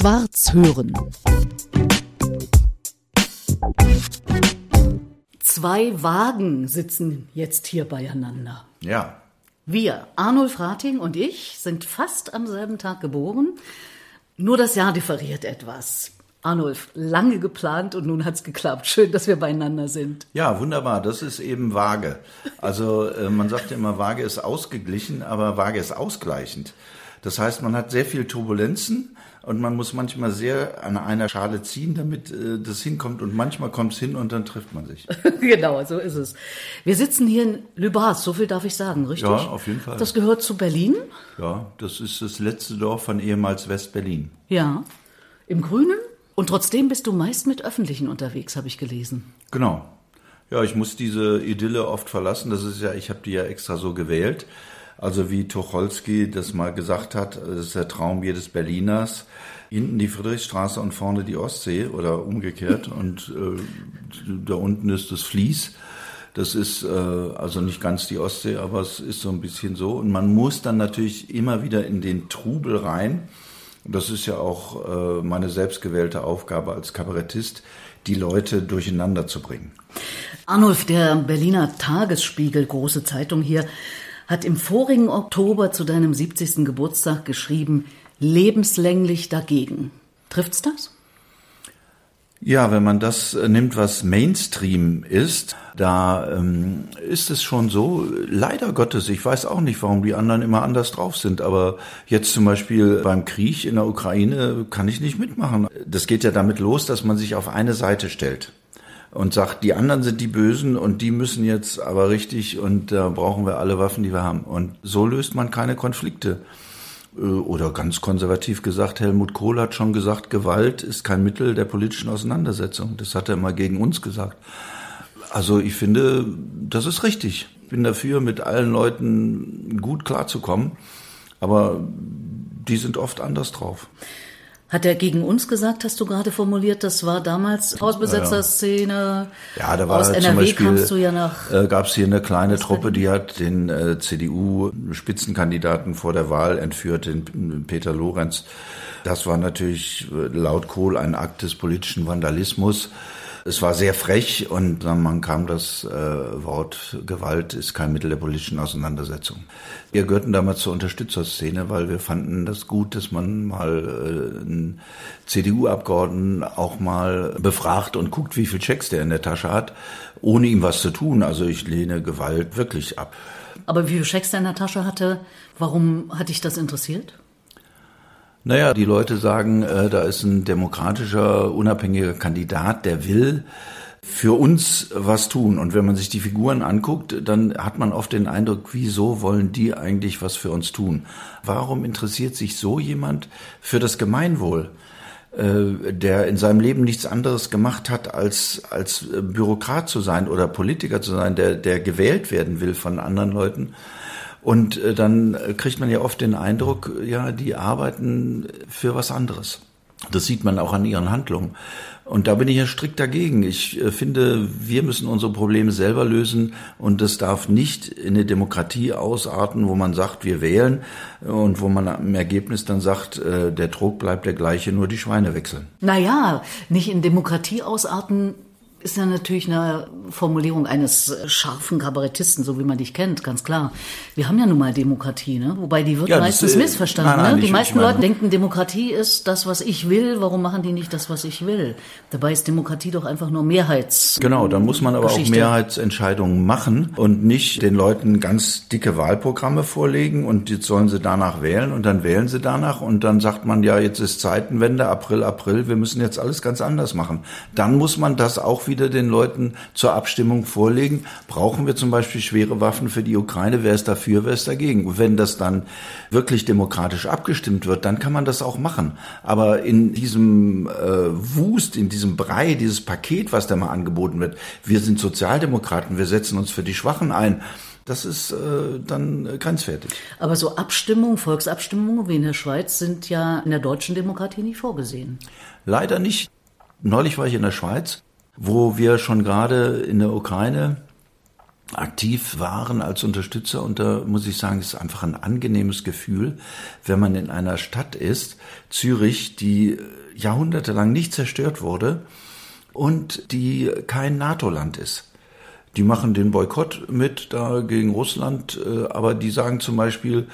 Schwarz hören. Zwei Wagen sitzen jetzt hier beieinander. Ja. Wir, Arnulf Rating und ich, sind fast am selben Tag geboren. Nur das Jahr differiert etwas. Arnulf, lange geplant und nun hat's geklappt. Schön, dass wir beieinander sind. Ja, wunderbar. Das ist eben Waage. Also äh, man sagt ja immer, Waage ist ausgeglichen, aber Waage ist ausgleichend. Das heißt, man hat sehr viel Turbulenzen und man muss manchmal sehr an einer Schale ziehen, damit äh, das hinkommt und manchmal kommt es hin und dann trifft man sich. genau, so ist es. Wir sitzen hier in Lübars, so viel darf ich sagen, richtig? Ja, auf jeden Fall. Das gehört zu Berlin? Ja, das ist das letzte Dorf von ehemals West-Berlin. Ja. Im Grünen? Und trotzdem bist du meist mit Öffentlichen unterwegs, habe ich gelesen. Genau. Ja, ich muss diese Idylle oft verlassen. Das ist ja, ich habe die ja extra so gewählt. Also wie Tucholsky das mal gesagt hat, das ist der Traum jedes Berliners. Hinten die Friedrichstraße und vorne die Ostsee oder umgekehrt. Und äh, da unten ist das Fließ. Das ist äh, also nicht ganz die Ostsee, aber es ist so ein bisschen so. Und man muss dann natürlich immer wieder in den Trubel rein. Das ist ja auch äh, meine selbstgewählte Aufgabe als Kabarettist, die Leute durcheinander zu bringen. Arnulf, der Berliner Tagesspiegel, große Zeitung hier, hat im vorigen Oktober zu deinem 70. Geburtstag geschrieben, lebenslänglich dagegen. Trifft's das? Ja, wenn man das äh, nimmt, was Mainstream ist, da ähm, ist es schon so, leider Gottes, ich weiß auch nicht, warum die anderen immer anders drauf sind, aber jetzt zum Beispiel beim Krieg in der Ukraine kann ich nicht mitmachen. Das geht ja damit los, dass man sich auf eine Seite stellt und sagt, die anderen sind die Bösen und die müssen jetzt aber richtig und da brauchen wir alle Waffen, die wir haben. Und so löst man keine Konflikte. Äh, oder ganz konservativ gesagt, Helmut Kohl hat schon gesagt, Gewalt ist kein Mittel der politischen Auseinandersetzung. Das hat er mal gegen uns gesagt. Also ich finde, das ist richtig. Ich bin dafür, mit allen Leuten gut klarzukommen. Aber die sind oft anders drauf. Hat er gegen uns gesagt, hast du gerade formuliert, das war damals Hausbesetzerszene. Ja, da war Aus zum NRW Beispiel, kamst du ja nach. Äh, gab es hier eine kleine Truppe, die hat den äh, CDU-Spitzenkandidaten vor der Wahl entführt, den Peter Lorenz. Das war natürlich äh, laut Kohl ein Akt des politischen Vandalismus. Es war sehr frech und man kam das äh, Wort Gewalt ist kein Mittel der politischen Auseinandersetzung. Wir gehörten damals zur Unterstützerszene, weil wir fanden das gut, dass man mal äh, einen CDU-Abgeordneten auch mal befragt und guckt, wie viel Checks der in der Tasche hat, ohne ihm was zu tun. Also ich lehne Gewalt wirklich ab. Aber wie viel Schecks der in der Tasche hatte, warum hat dich das interessiert? Naja, die Leute sagen, äh, da ist ein demokratischer, unabhängiger Kandidat, der will für uns was tun. Und wenn man sich die Figuren anguckt, dann hat man oft den Eindruck, wieso wollen die eigentlich was für uns tun? Warum interessiert sich so jemand für das Gemeinwohl? äh, der in seinem Leben nichts anderes gemacht hat, als, als Bürokrat zu sein oder Politiker zu sein, der, der gewählt werden will von anderen Leuten. Und äh, dann kriegt man ja oft den Eindruck, ja, die arbeiten für was anderes. Das sieht man auch an ihren Handlungen. Und da bin ich ja strikt dagegen. Ich äh, finde, wir müssen unsere Probleme selber lösen und das darf nicht in eine Demokratie ausarten, wo man sagt, wir wählen und wo man im Ergebnis dann sagt, äh, der Druck bleibt der gleiche, nur die Schweine wechseln. Naja, nicht in Demokratie ausarten ist ja natürlich eine Formulierung eines scharfen Kabarettisten, so wie man dich kennt, ganz klar. Wir haben ja nun mal Demokratie, ne? Wobei die wird Ja, meistens äh, missverstanden. nein, nein, ne? Die meisten Leute denken, Demokratie ist das, was ich will. Warum machen die nicht das, was ich will? Dabei ist Demokratie doch einfach nur Mehrheits. Genau, dann muss man aber Geschichte. auch Mehrheitsentscheidungen machen und nicht den Leuten ganz dicke Wahlprogramme vorlegen und jetzt sollen sie danach wählen und dann wählen sie danach und dann sagt man ja, jetzt ist Zeitenwende, April, April, wir müssen jetzt alles ganz anders machen. Dann muss man das auch wieder den Leuten zur Abstimmung vorlegen. Brauchen wir zum Beispiel schwere Waffen für die Ukraine? Wer ist dafür, wer ist dagegen? Und wenn das dann wirklich demokratisch abgestimmt wird, dann kann man das auch machen. Aber in diesem äh, Wust, in diesem Brei, dieses Paket, was da mal angeboten wird, wir sind Sozialdemokraten, wir setzen uns für die Schwachen ein, das ist äh, dann grenzwertig. Aber so Abstimmungen, Volksabstimmungen wie in der Schweiz sind ja in der deutschen Demokratie nicht vorgesehen. Leider nicht. Neulich war ich in der Schweiz, wo wir schon gerade in der Ukraine aktiv waren als Unterstützer und da muss ich sagen, es ist einfach ein angenehmes Gefühl, wenn man in einer Stadt ist, Zürich, die jahrhundertelang nicht zerstört wurde und die kein NATO-Land ist. Die machen den Boykott mit da gegen Russland, äh, aber die sagen zum Beispiel,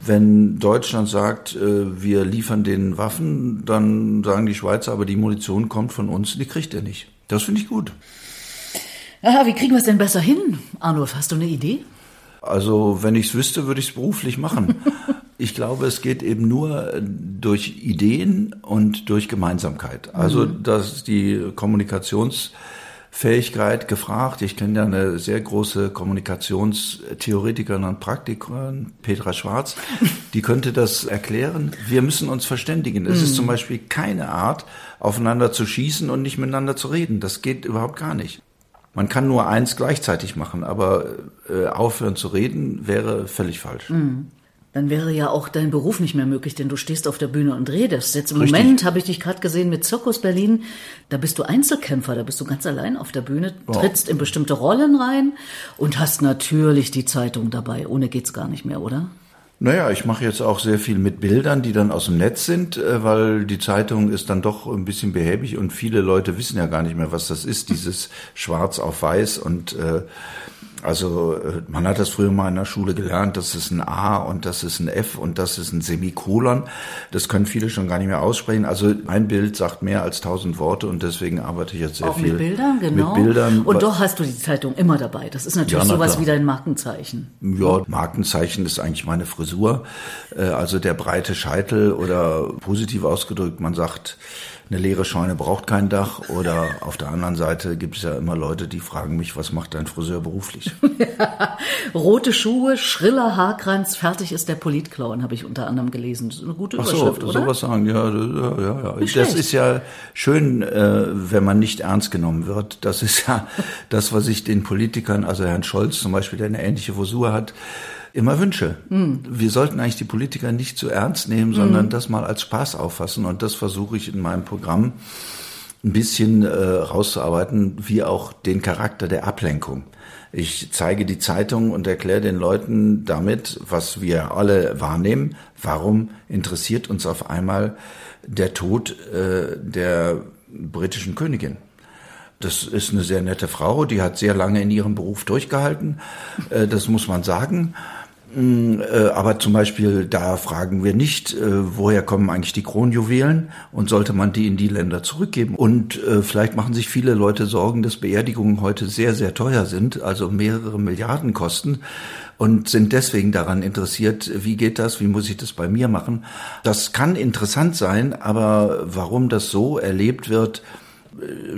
wenn Deutschland sagt, äh, wir liefern den Waffen, dann sagen die Schweizer, aber die Munition kommt von uns, die kriegt er nicht. Das finde ich gut. Ja, wie kriegen wir es denn besser hin? Arnulf, hast du eine Idee? Also, wenn ich es wüsste, würde ich es beruflich machen. ich glaube, es geht eben nur durch Ideen und durch Gemeinsamkeit. Also, mhm. dass die Kommunikations- Fähigkeit gefragt. Ich kenne ja eine sehr große Kommunikationstheoretikerin und Praktikerin, Petra Schwarz, die könnte das erklären. Wir müssen uns verständigen. Es mhm. ist zum Beispiel keine Art, aufeinander zu schießen und nicht miteinander zu reden. Das geht überhaupt gar nicht. Man kann nur eins gleichzeitig machen, aber äh, aufhören zu reden wäre völlig falsch. Mhm dann wäre ja auch dein Beruf nicht mehr möglich, denn du stehst auf der Bühne und redest. Jetzt im Richtig. Moment habe ich dich gerade gesehen mit Zirkus Berlin. Da bist du Einzelkämpfer, da bist du ganz allein auf der Bühne, trittst in bestimmte Rollen rein und hast natürlich die Zeitung dabei. Ohne geht's gar nicht mehr, oder? Naja, ich mache jetzt auch sehr viel mit Bildern, die dann aus dem Netz sind, äh, weil die Zeitung ist dann doch ein bisschen behäbig und viele Leute wissen ja gar nicht mehr, was das ist, dieses Schwarz auf Weiß und äh, also äh, man hat das früher mal in der Schule gelernt, das ist ein A und das ist ein F und das ist ein Semikolon. Das können viele schon gar nicht mehr aussprechen. Also mein Bild sagt mehr als tausend Worte und deswegen arbeite ich jetzt sehr Auch viel mit Bildern, genau. Mit Bildern. Und doch hast du die Zeitung immer dabei. Das ist natürlich ja, sowas wie dein Markenzeichen. Ja, Markenzeichen ist eigentlich meine Frisur. Äh, also der breite Scheitel oder positiv ausgedrückt, man sagt, eine leere Scheune braucht kein Dach. Oder auf der anderen Seite gibt es ja immer Leute, die fragen mich, was macht dein Friseur beruflich? Rote Schuhe, schriller Haarkranz, fertig ist der Politclown, habe ich unter anderem gelesen. Das ist eine gute Überschrift, Ach so, oder? sowas sagen, ja, ja, ja. ja. Das schlecht. ist ja schön, äh, wenn man nicht ernst genommen wird. Das ist ja das, was ich den Politikern, also Herrn Scholz zum Beispiel, der eine ähnliche Frisur hat, immer wünsche. Mhm. Wir sollten eigentlich die Politiker nicht zu ernst nehmen, sondern mhm. das mal als Spaß auffassen. Und das versuche ich in meinem Programm ein bisschen äh, rauszuarbeiten, wie auch den Charakter der Ablenkung. Ich zeige die Zeitung und erkläre den Leuten damit, was wir alle wahrnehmen. Warum interessiert uns auf einmal der Tod äh, der britischen Königin? Das ist eine sehr nette Frau, die hat sehr lange in ihrem Beruf durchgehalten. Äh, das muss man sagen. Äh, aber zum Beispiel, da fragen wir nicht, äh, woher kommen eigentlich die Kronjuwelen und sollte man die in die Länder zurückgeben. Und äh, vielleicht machen sich viele Leute Sorgen, dass Beerdigungen heute sehr, sehr teuer sind, also mehrere Milliarden kosten und sind deswegen daran interessiert, wie geht das, wie muss ich das bei mir machen. Das kann interessant sein, aber warum das so erlebt wird,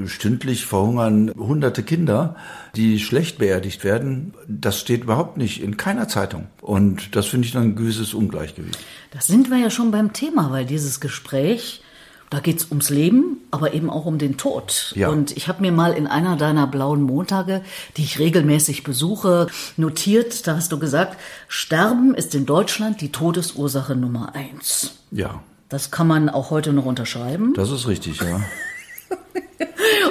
stündlich verhungern hunderte Kinder, die schlecht beerdigt werden. Das steht überhaupt nicht in keiner Zeitung. Und das finde ich dann ein gewisses Ungleichgewicht. Da sind wir ja schon beim Thema, weil dieses Gespräch, da geht es ums Leben, aber eben auch um den Tod. Ja. Und ich habe mir mal in einer deiner blauen Montage, die ich regelmäßig besuche, notiert, da hast du gesagt, Sterben ist in Deutschland die Todesursache Nummer eins. Ja. Das kann man auch heute noch unterschreiben. Das ist richtig, ja.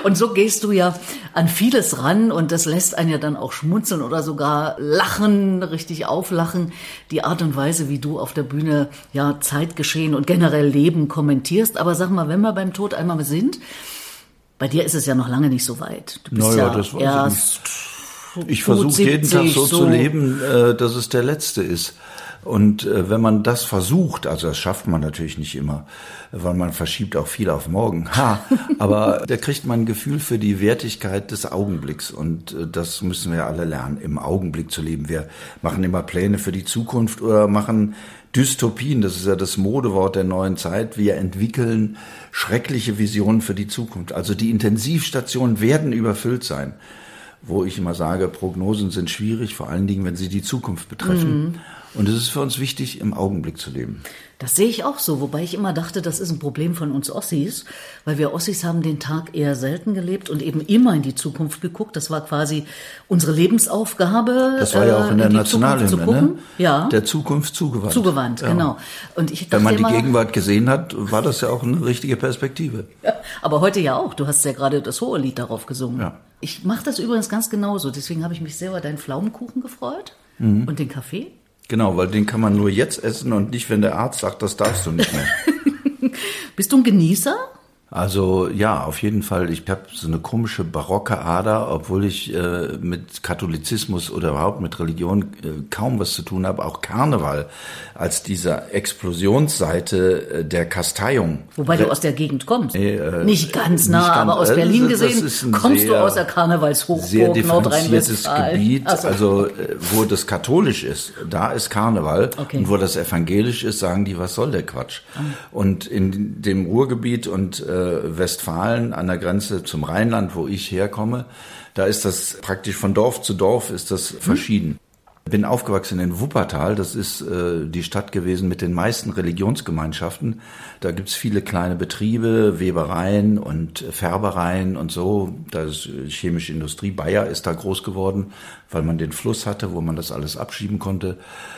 Und so gehst du ja an vieles ran und das lässt einen ja dann auch schmunzeln oder sogar lachen, richtig auflachen. Die Art und Weise, wie du auf der Bühne ja Zeitgeschehen und generell Leben kommentierst. Aber sag mal, wenn wir beim Tod einmal sind, bei dir ist es ja noch lange nicht so weit. Du bist naja, ja das erst ich, ich versuche jeden Tag so, so, zu leben, äh, dass es der letzte ist. Und äh, wenn man das versucht, also das schafft man natürlich nicht immer, weil man verschiebt auch viel auf morgen. Ha, aber da kriegt man ein Gefühl für die Wertigkeit des Augenblicks und äh, das müssen wir alle lernen, im Augenblick zu leben. Wir machen immer Pläne für die Zukunft oder machen Dystopien, das ist ja das Modewort der neuen Zeit. Wir entwickeln schreckliche Visionen für die Zukunft. Also die Intensivstationen werden überfüllt sein wo ich immer sage, Prognosen sind schwierig, vor allen Dingen, wenn sie die Zukunft betreffen. Mhm. Und es ist für uns wichtig, im Augenblick zu leben. Das sehe ich auch so, wobei ich immer dachte, das ist ein Problem von uns Ossis, weil wir Ossis haben den Tag eher selten gelebt und eben immer in die Zukunft geguckt. Das war quasi unsere Lebensaufgabe. Das war ja auch in der äh, die Nationalhymne, ne? Ja. Der Zukunft zugewandt. Zugewandt, Ja. genau. Und ich dachte Wenn man die immer, Gegenwart gesehen hat, war das ja auch eine richtige Perspektive. Ja, aber heute ja auch. Du hast ja gerade das hohe Lied darauf gesungen. Ja. Ich mache das übrigens ganz genauso. Deswegen habe ich mich sehr über deinen Pflaumenkuchen gefreut Mhm. und den Kaffee. Genau, weil den kann man nur jetzt essen und nicht, wenn der Arzt sagt, das darfst du nicht mehr. Bist du ein Genießer? Also ja, auf jeden Fall. Ich habe so eine komische barocke Ader, obwohl ich äh, mit Katholizismus oder überhaupt mit Religion äh, kaum was zu tun habe. Auch Karneval als diese Explosionsseite äh, der Kasteiung. Wobei du aus der Gegend kommst. Äh, nicht ganz nah, nicht ganz- aber aus äh, Berlin gesehen kommst du sehr- aus der sehr Karnevalshochburg differenziertes Nordrhein-Westfalen. Gebiet. So. Also äh, wo das katholisch ist, da ist Karneval. Okay. Und wo das evangelisch ist, sagen die, was soll der Quatsch? Ah. Und in dem Ruhrgebiet und äh, Westfalen an der Grenze zum Rheinland, wo ich herkomme, da ist das praktisch von Dorf zu Dorf ist das verschieden. Bin aufgewachsen in Wuppertal, das ist äh, die Stadt gewesen mit den meisten Religionsgemeinschaften. Da gibt's viele kleine Betriebe, Webereien und Färbereien und so. Da ist äh, chemische Industrie. Bayer ist da groß geworden, weil man den Fluss hatte, wo man das alles abschieben konnte.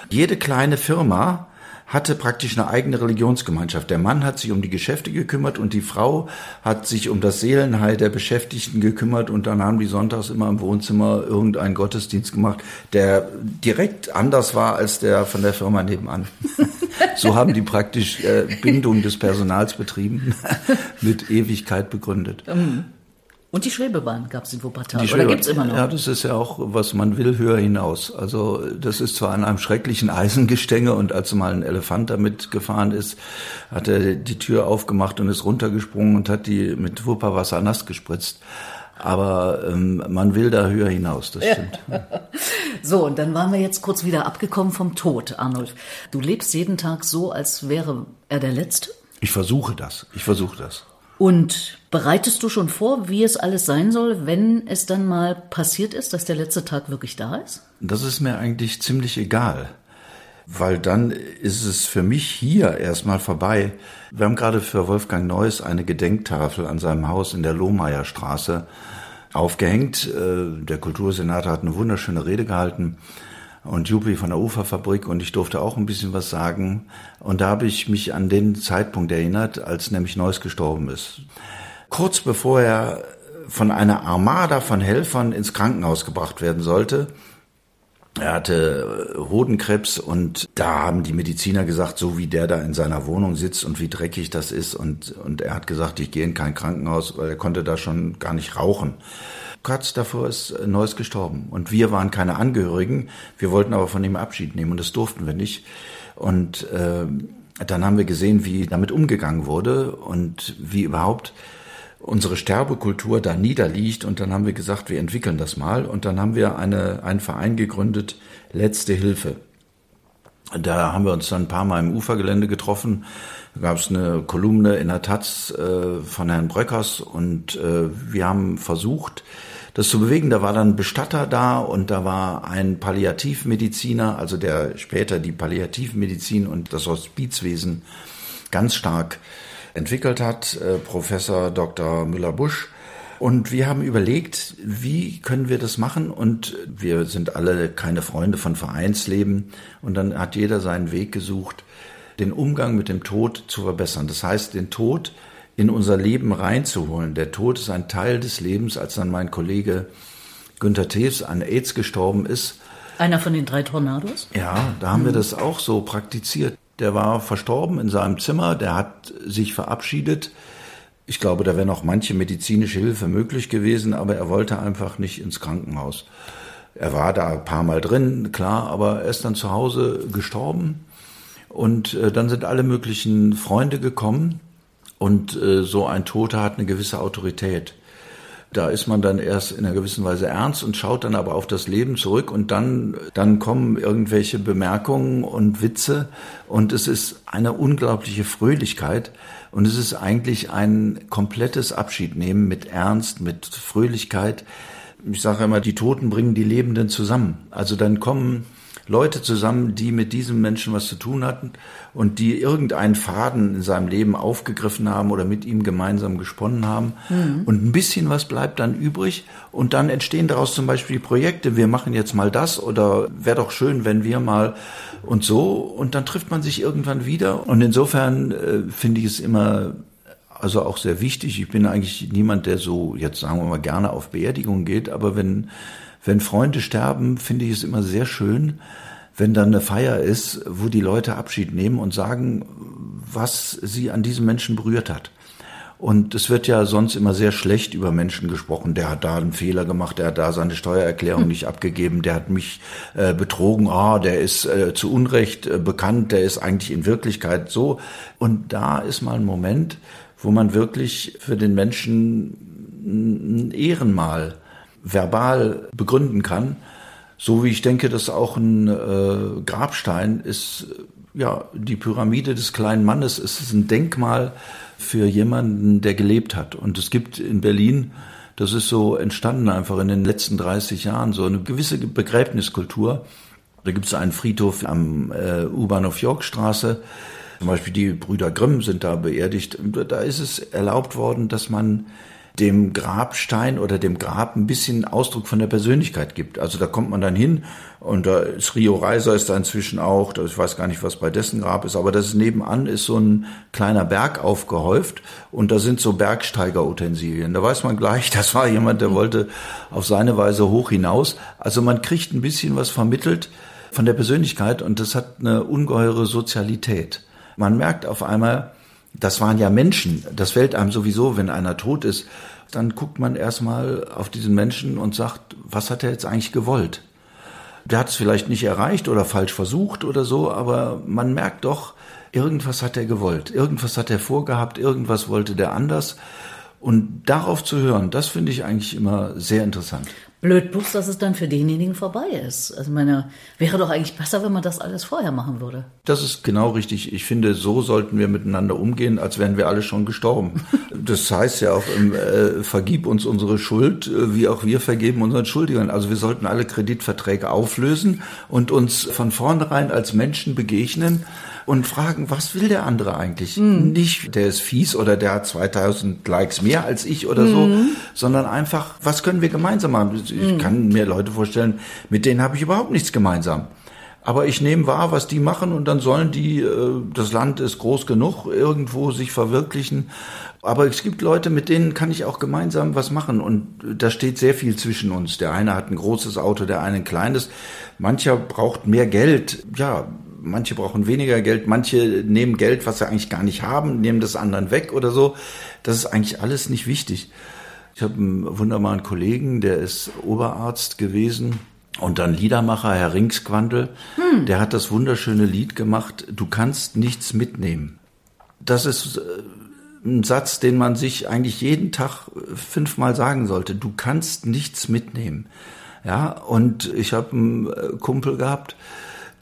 Jede kleine Firma hatte praktisch eine eigene Religionsgemeinschaft. Der Mann hat sich um die Geschäfte gekümmert und die Frau hat sich um das Seelenheil der Beschäftigten gekümmert und dann haben die sonntags immer im Wohnzimmer irgendeinen Gottesdienst gemacht, der direkt anders war als der von der Firma nebenan. so haben die praktisch äh, Bindung des Personals betrieben, mit Ewigkeit begründet. Und die Schwebebahn gab es in Wuppertal. Die Oder Schwebe- gibt's immer noch? Ja, das ist ja auch, was man will, höher hinaus. Also das ist zwar an einem schrecklichen Eisengestänge und als mal ein Elefant damit gefahren ist, hat er die Tür aufgemacht und ist runtergesprungen und hat die mit Wupperwasser nass gespritzt. Aber ähm, man will da höher hinaus, das stimmt. So, und dann waren wir jetzt kurz wieder abgekommen vom Tod, Arnulf. Du lebst jeden Tag so, als wäre er der Letzte. Ich versuche das, ich versuche das. Und bereitest du schon vor, wie es alles sein soll, wenn es dann mal passiert ist, dass der letzte Tag wirklich da ist? Das ist mir eigentlich ziemlich egal, weil dann ist es für mich hier erstmal vorbei. Wir haben gerade für Wolfgang Neuss eine Gedenktafel an seinem Haus in der Lohmeierstraße aufgehängt. Äh, Der Kultursenator hat eine wunderschöne Rede gehalten und Juppie von der Uferfabrik und ich durfte auch ein bisschen was sagen. Und da habe ich mich an den Zeitpunkt erinnert, als nämlich Neuss gestorben ist. Kurz bevor er von einer Armada von Helfern ins Krankenhaus gebracht werden sollte, er hatte äh, Hodenkrebs und da haben die Mediziner gesagt, so wie der da in seiner Wohnung sitzt und wie dreckig das ist und, und er hat gesagt, ich gehe in kein Krankenhaus, weil er konnte da schon gar nicht rauchen. Kurz davor ist äh, Neuss gestorben und wir waren keine Angehörigen, wir wollten aber von ihm Abschied nehmen und das durften wir nicht. Und äh, dann haben wir gesehen, wie damit umgegangen wurde und wie überhaupt unsere Sterbekultur da niederliegt und dann haben wir gesagt, wir entwickeln das mal und dann haben wir eine, einen Verein gegründet, Letzte Hilfe. Da haben wir uns dann ein paar Mal im Ufergelände getroffen. Da gab es eine Kolumne in der Taz äh, von Herrn Bröckers und äh, wir haben versucht, das zu bewegen. Da war dann Bestatter da und da war ein Palliativmediziner, also der später die Palliativmedizin und das Hospizwesen ganz stark entwickelt hat, äh, Professor Dr. Müller-Busch. Und wir haben überlegt, wie können wir das machen? Und wir sind alle keine Freunde von Vereinsleben. Und dann hat jeder seinen Weg gesucht, den Umgang mit dem Tod zu verbessern. Das heißt, den Tod in unser Leben reinzuholen. Der Tod ist ein Teil des Lebens. Als dann mein Kollege Günther Tews an AIDS gestorben ist, Einer von den drei Tornados? ja, da haben wir das auch so praktiziert. Der war verstorben in seinem Zimmer, der hat sich verabschiedet. Ich glaube, da wäre noch manche medizinische Hilfe möglich gewesen, aber er wollte einfach nicht ins Krankenhaus. Er war da ein paar Mal drin, klar, aber er ist dann zu Hause gestorben. Und äh, dann sind alle möglichen Freunde gekommen. Und äh, so ein Toter hat eine gewisse Autorität. Da ist man dann erst in einer gewissen Weise ernst und schaut dann aber auf das Leben zurück und dann, dann kommen irgendwelche Bemerkungen und Witze und es ist eine unglaubliche Fröhlichkeit und es ist eigentlich ein komplettes Abschiednehmen mit Ernst, mit Fröhlichkeit. Ich sage immer, die Toten bringen die Lebenden zusammen. Also dann kommen Leute zusammen, die mit diesem Menschen was zu tun hatten und die irgendeinen Faden in seinem Leben aufgegriffen haben oder mit ihm gemeinsam gesponnen haben. Mhm. Und ein bisschen was bleibt dann übrig und dann entstehen daraus zum Beispiel Projekte, wir machen jetzt mal das oder wäre doch schön, wenn wir mal und so und dann trifft man sich irgendwann wieder und insofern äh, finde ich es immer also auch sehr wichtig. Ich bin eigentlich niemand, der so jetzt sagen wir mal gerne auf Beerdigungen geht, aber wenn wenn Freunde sterben, finde ich es immer sehr schön, wenn dann eine Feier ist, wo die Leute Abschied nehmen und sagen, was sie an diesem Menschen berührt hat. Und es wird ja sonst immer sehr schlecht über Menschen gesprochen. Der hat da einen Fehler gemacht, der hat da seine Steuererklärung hm. nicht abgegeben, der hat mich äh, betrogen, ah, der ist äh, zu Unrecht äh, bekannt, der ist eigentlich in Wirklichkeit so. Und da ist mal ein Moment, wo man wirklich für den Menschen ein Ehrenmal verbal begründen kann. So wie ich denke, dass auch ein äh, Grabstein ist, ja, die Pyramide des kleinen Mannes ist ein Denkmal für jemanden, der gelebt hat. Und es gibt in Berlin, das ist so entstanden einfach in den letzten 30 Jahren, so eine gewisse Begräbniskultur. Da gibt es einen Friedhof am äh, U-Bahnhof Yorkstraße. Zum Beispiel die Brüder Grimm sind da beerdigt. Da ist es erlaubt worden, dass man dem Grabstein oder dem Grab ein bisschen Ausdruck von der Persönlichkeit gibt. Also da kommt man dann hin und da ist Rio Reiser ist da inzwischen auch, ich weiß gar nicht, was bei dessen Grab ist, aber das ist nebenan ist so ein kleiner Berg aufgehäuft und da sind so Bergsteigerutensilien. Da weiß man gleich, das war jemand, der wollte auf seine Weise hoch hinaus. Also man kriegt ein bisschen was vermittelt von der Persönlichkeit und das hat eine ungeheure Sozialität. Man merkt auf einmal, das waren ja Menschen. Das fällt einem sowieso, wenn einer tot ist. Dann guckt man erstmal auf diesen Menschen und sagt, was hat er jetzt eigentlich gewollt? Der hat es vielleicht nicht erreicht oder falsch versucht oder so, aber man merkt doch, irgendwas hat er gewollt, irgendwas hat er vorgehabt, irgendwas wollte der anders. Und darauf zu hören, das finde ich eigentlich immer sehr interessant. Blöd bloß, dass es dann für denjenigen vorbei ist. Also meine, wäre doch eigentlich besser, wenn man das alles vorher machen würde. Das ist genau richtig. Ich finde, so sollten wir miteinander umgehen, als wären wir alle schon gestorben. das heißt ja auch, äh, vergib uns unsere Schuld, äh, wie auch wir vergeben unseren Schuldigern. Also wir sollten alle Kreditverträge auflösen und uns von vornherein als Menschen begegnen und fragen, was will der andere eigentlich? Mhm. Nicht, der ist fies oder der hat 2000 Likes mehr als ich oder so, mhm. sondern einfach, was können wir gemeinsam machen? Ich mhm. kann mir Leute vorstellen, mit denen habe ich überhaupt nichts gemeinsam. Aber ich nehme wahr, was die machen und dann sollen die, äh, das Land ist groß genug, irgendwo sich verwirklichen. Aber es gibt Leute, mit denen kann ich auch gemeinsam was machen und da steht sehr viel zwischen uns. Der eine hat ein großes Auto, der eine ein kleines. Mancher braucht mehr Geld. Ja, manche brauchen weniger Geld, manche nehmen Geld, was sie eigentlich gar nicht haben, nehmen das anderen weg oder so. Das ist eigentlich alles nicht wichtig. Ich habe einen wunderbaren Kollegen, der ist Oberarzt gewesen und dann Liedermacher, Herr Ringsquandel. Hm. Der hat das wunderschöne Lied gemacht, Du kannst nichts mitnehmen. Das ist äh, ein Satz, den man sich eigentlich jeden Tag fünfmal sagen sollte. Du kannst nichts mitnehmen. Ja, und ich habe einen äh, Kumpel gehabt,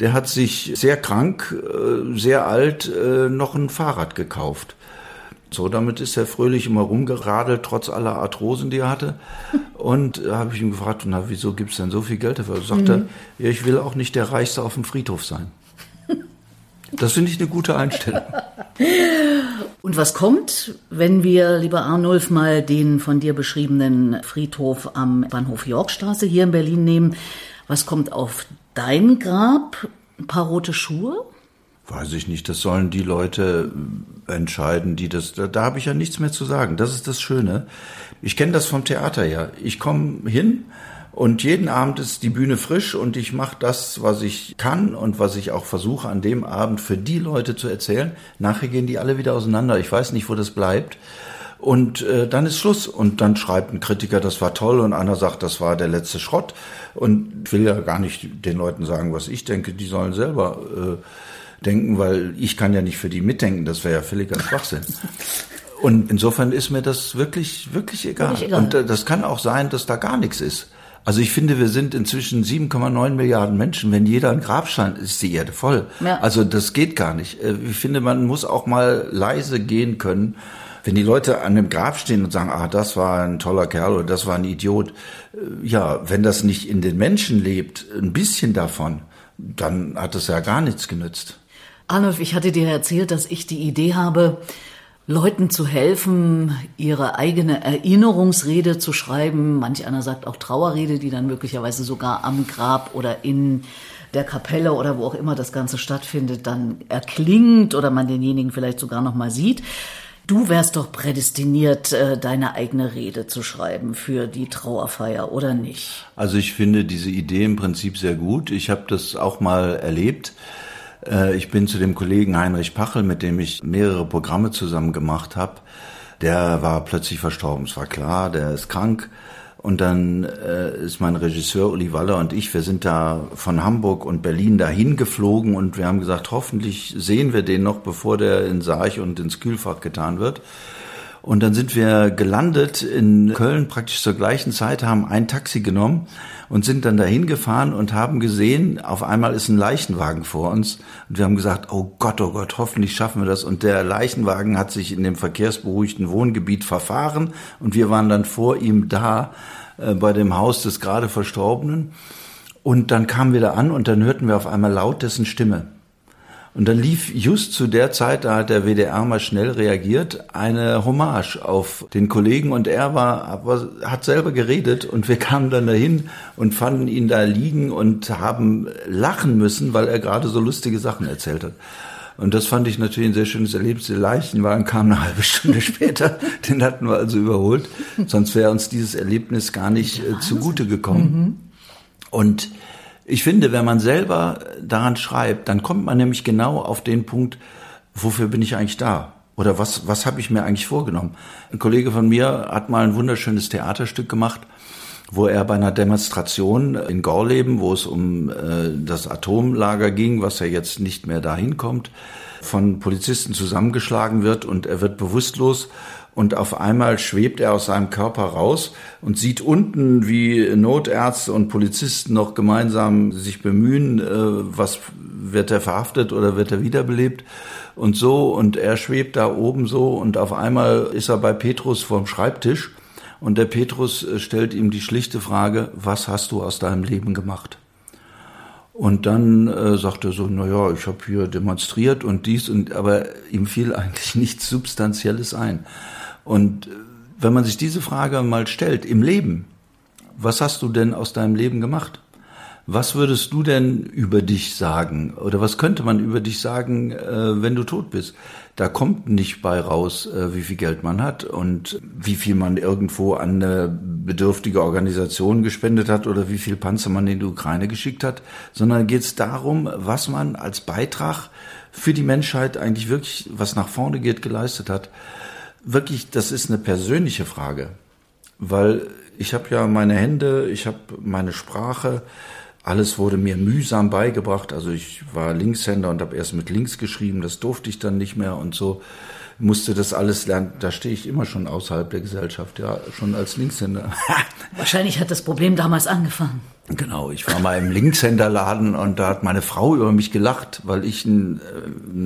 der hat sich sehr krank, äh, sehr alt äh, noch ein Fahrrad gekauft. So, damit ist er fröhlich immer rumgeradelt, trotz aller Arthrosen, die er hatte. Und da habe ich ihn gefragt, na, wieso gibt es denn so viel Geld dafür? Da sagt mhm. er, ja, ich will auch nicht der Reichste auf dem Friedhof sein. Das finde ich eine gute Einstellung. Und was kommt, wenn wir, lieber Arnulf, mal den von dir beschriebenen Friedhof am Bahnhof Yorkstraße hier in Berlin nehmen? Was kommt auf dein Grab? Ein paar rote Schuhe? Weiß ich nicht, das sollen die Leute entscheiden, die das, da, da habe ich ja nichts mehr zu sagen. Das ist das Schöne. Ich kenne das vom Theater ja. Ich komme hin und jeden Abend ist die Bühne frisch und ich mache das, was ich kann und was ich auch versuche an dem Abend für die Leute zu erzählen. Nachher gehen die alle wieder auseinander. Ich weiß nicht, wo das bleibt. Und äh, dann ist Schluss. Und dann schreibt ein Kritiker, das war toll, und einer sagt, das war der letzte Schrott. Und ich will ja gar nicht den Leuten sagen, was ich denke. Die sollen selber äh, denken, weil ich kann ja nicht für die mitdenken. Das wäre ja völliger Schwachsinn. Und insofern ist mir das wirklich, wirklich egal. egal. Und äh, das kann auch sein, dass da gar nichts ist. Also ich finde, wir sind inzwischen 7,9 Milliarden Menschen. Wenn jeder ein Grabstein ist, die Erde voll. Ja. Also das geht gar nicht. Äh, ich finde, man muss auch mal leise gehen können wenn die Leute an dem Grab stehen und sagen, ah, das war ein toller Kerl oder das war ein Idiot, äh, ja, wenn das nicht in den Menschen lebt, ein bisschen davon, dann hat es ja gar nichts genützt. Arnulf, ich hatte dir erzählt, dass ich die Idee habe, Leuten zu helfen, ihre eigene Erinnerungsrede zu schreiben. Manch einer sagt auch Trauerrede, die dann möglicherweise sogar am Grab oder in der Kapelle oder wo auch immer das Ganze stattfindet, dann erklingt oder man denjenigen vielleicht sogar noch mal sieht. Du wärst doch prädestiniert, äh, deine eigene Rede zu schreiben für die Trauerfeier, oder nicht? Also ich finde diese Idee im Prinzip sehr gut. Ich habe das auch mal erlebt. Äh, ich bin zu dem Kollegen Heinrich Pachel, mit dem ich mehrere Programme zusammen gemacht habe. Der war plötzlich verstorben. Es war klar, der ist krank. Und dann äh, ist mein Regisseur Uli Waller und ich, wir sind da von Hamburg und Berlin dahin geflogen und wir haben gesagt, hoffentlich sehen wir den noch, bevor der in Sarch und ins Kühlfach getan wird. Und dann sind wir gelandet in Köln praktisch zur gleichen Zeit, haben ein Taxi genommen und sind dann dahin gefahren und haben gesehen, auf einmal ist ein Leichenwagen vor uns. Und wir haben gesagt, oh Gott, oh Gott, hoffentlich schaffen wir das. Und der Leichenwagen hat sich in dem verkehrsberuhigten Wohngebiet verfahren und wir waren dann vor ihm da äh, bei dem Haus des gerade Verstorbenen. Und dann kamen wir da an und dann hörten wir auf einmal laut dessen Stimme. Und dann lief just zu der Zeit, da hat der WDR mal schnell reagiert, eine Hommage auf den Kollegen und er war, war, hat selber geredet und wir kamen dann dahin und fanden ihn da liegen und haben lachen müssen, weil er gerade so lustige Sachen erzählt hat. Und das fand ich natürlich ein sehr schönes Erlebnis. Der Leichenwagen kam eine halbe Stunde später. Den hatten wir also überholt. Sonst wäre uns dieses Erlebnis gar nicht äh, zugute gekommen. Mhm. Und ich finde, wenn man selber daran schreibt, dann kommt man nämlich genau auf den Punkt, wofür bin ich eigentlich da? Oder was, was habe ich mir eigentlich vorgenommen? Ein Kollege von mir hat mal ein wunderschönes Theaterstück gemacht, wo er bei einer Demonstration in Gorleben, wo es um äh, das Atomlager ging, was ja jetzt nicht mehr dahin kommt, von Polizisten zusammengeschlagen wird und er wird bewusstlos und auf einmal schwebt er aus seinem Körper raus und sieht unten, wie Notärzte und Polizisten noch gemeinsam sich bemühen, äh, was wird er verhaftet oder wird er wiederbelebt und so und er schwebt da oben so und auf einmal ist er bei Petrus vorm Schreibtisch und der Petrus äh, stellt ihm die schlichte Frage, was hast du aus deinem Leben gemacht? Und dann äh, sagt er so, na ja, ich habe hier demonstriert und dies und aber ihm fiel eigentlich nichts Substanzielles ein. Und äh, wenn man sich diese Frage mal stellt, im Leben, was hast du denn aus deinem Leben gemacht? Was würdest du denn über dich sagen? Oder was könnte man über dich sagen, äh, wenn du tot bist? Da kommt nicht bei raus, äh, wie viel Geld man hat und wie viel man irgendwo an eine bedürftige Organisation gespendet hat oder wie viel Panzer man in die Ukraine geschickt hat, sondern geht es darum, was man als Beitrag für die Menschheit eigentlich wirklich, was nach vorne geht, geleistet hat wirklich, das ist eine persönliche Frage, weil ich habe ja meine Hände, ich habe meine Sprache, alles wurde mir mühsam beigebracht. Also ich war Linkshänder und habe erst mit links geschrieben, das durfte ich dann nicht mehr und so musste das alles lernen. Da stehe ich immer schon außerhalb der Gesellschaft, ja, schon als Linkshänder. Wahrscheinlich hat das Problem damals angefangen. Genau, ich war mal im Linkshänderladen und da hat meine Frau über mich gelacht, weil ich ein,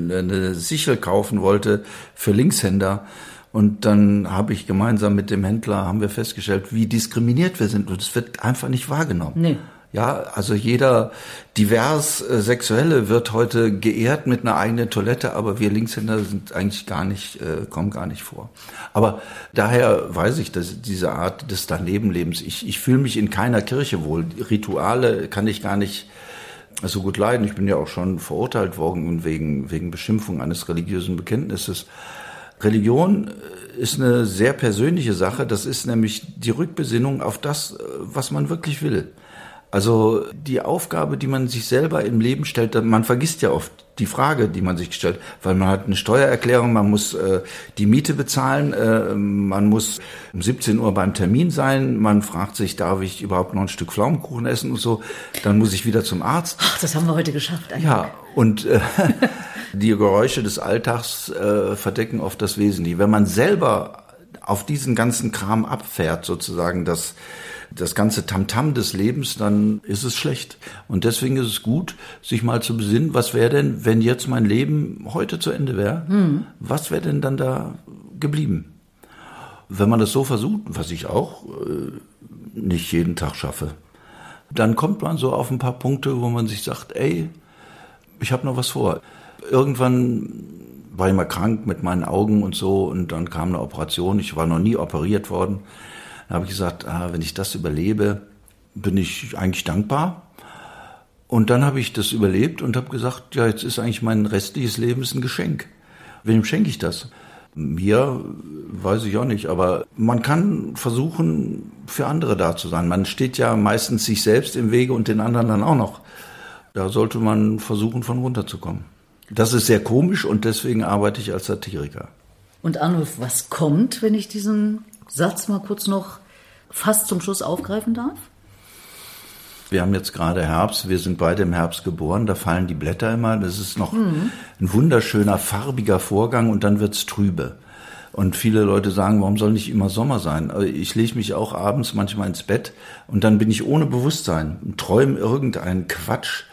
äh, eine Sichel kaufen wollte für Linkshänder. Und dann habe ich gemeinsam mit dem Händler, haben wir festgestellt, wie diskriminiert wir sind. Und es wird einfach nicht wahrgenommen. Nee. Ja, also jeder divers äh, Sexuelle wird heute geehrt mit einer eigenen Toilette, aber wir Linkshänder sind eigentlich gar nicht, äh, kommen gar nicht vor. Aber daher weiß ich, dass diese Art des Danebenlebens, ich, ich fühle mich in keiner Kirche wohl. Rituale kann ich gar nicht so gut leiden. Ich bin ja auch schon verurteilt worden wegen, wegen Beschimpfung eines religiösen Bekenntnisses. Religion äh, ist eine sehr persönliche Sache. Das ist nämlich die Rückbesinnung auf das, äh, was man wirklich will. Also die Aufgabe, die man sich selber im Leben stellt, man vergisst ja oft die Frage, die man sich stellt, weil man hat eine Steuererklärung, man muss äh, die Miete bezahlen, äh, man muss um 17 Uhr beim Termin sein, man fragt sich, darf ich überhaupt noch ein Stück Pflaumenkuchen essen und so, dann muss ich wieder zum Arzt. Ach, das haben wir heute geschafft. Eigentlich. Ja, und äh, die Geräusche des Alltags äh, verdecken oft das Wesentliche. Wenn man selber auf diesen ganzen Kram abfährt, sozusagen das, das ganze Tamtam -Tam des Lebens, dann ist es schlecht. Und deswegen ist es gut, sich mal zu besinnen, was wäre denn, wenn jetzt mein Leben heute zu Ende wäre? Hm. Was wäre denn dann da geblieben? Wenn man das so versucht, was ich auch äh, nicht jeden Tag schaffe, dann kommt man so auf ein paar Punkte, wo man sich sagt, ey, ich habe noch was vor. Irgendwann war ich mal krank mit meinen Augen und so und dann kam eine Operation. Ich war noch nie operiert worden. Da habe ich gesagt, ah, wenn ich das überlebe, bin ich eigentlich dankbar. Und dann habe ich das überlebt und habe gesagt, ja, jetzt ist eigentlich mein restliches Leben ein Geschenk. Wem schenke ich das? Mir weiß ich auch nicht, aber man kann versuchen, für andere da zu sein. Man steht ja meistens sich selbst im Wege und den anderen dann auch noch. Da sollte man versuchen, von runterzukommen. Das ist sehr komisch und deswegen arbeite ich als Satiriker. Und Arnulf, was kommt, wenn ich diesen Satz mal kurz noch fast zum Schluss aufgreifen darf? Wir haben jetzt gerade Herbst, wir sind beide im Herbst geboren, da fallen die Blätter immer, das ist noch mhm. ein wunderschöner, farbiger Vorgang und dann wird's trübe. Und viele Leute sagen, warum soll nicht immer Sommer sein? Ich lege mich auch abends manchmal ins Bett und dann bin ich ohne Bewusstsein und träume irgendeinen Quatsch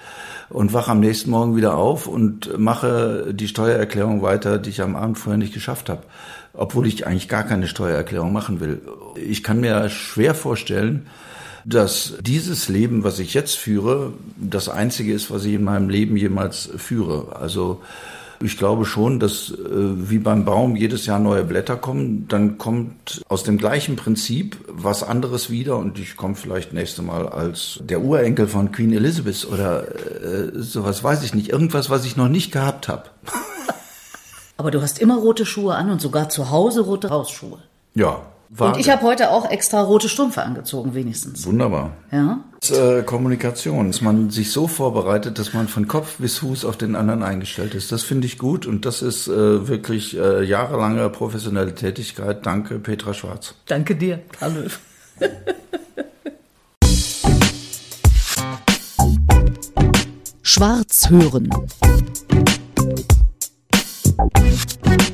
und wache am nächsten Morgen wieder auf und mache die Steuererklärung weiter, die ich am Abend vorher nicht geschafft habe, obwohl ich eigentlich gar keine Steuererklärung machen will. Ich kann mir schwer vorstellen, dass dieses Leben, was ich jetzt führe, das einzige ist, was ich in meinem Leben jemals führe. Also ich glaube schon, dass äh, wie beim Baum jedes Jahr neue Blätter kommen, dann kommt aus dem gleichen Prinzip was anderes wieder und ich komme vielleicht nächste Mal als der Urenkel von Queen Elizabeth oder äh, sowas weiß ich nicht, irgendwas, was ich noch nicht gehabt habe. Aber du hast immer rote Schuhe an und sogar zu Hause rote Hausschuhe. Ja, Wahnsinn. Und ich habe heute auch extra rote Strümpfe angezogen, wenigstens. Wunderbar. Ja. Das ist, äh, Kommunikation, dass man sich so vorbereitet, dass man von Kopf bis Fuß auf den anderen eingestellt ist. Das finde ich gut und das ist äh, wirklich äh, jahrelange professionelle Tätigkeit. Danke, Petra Schwarz. Danke dir, Karl Schwarz hören. Thank you.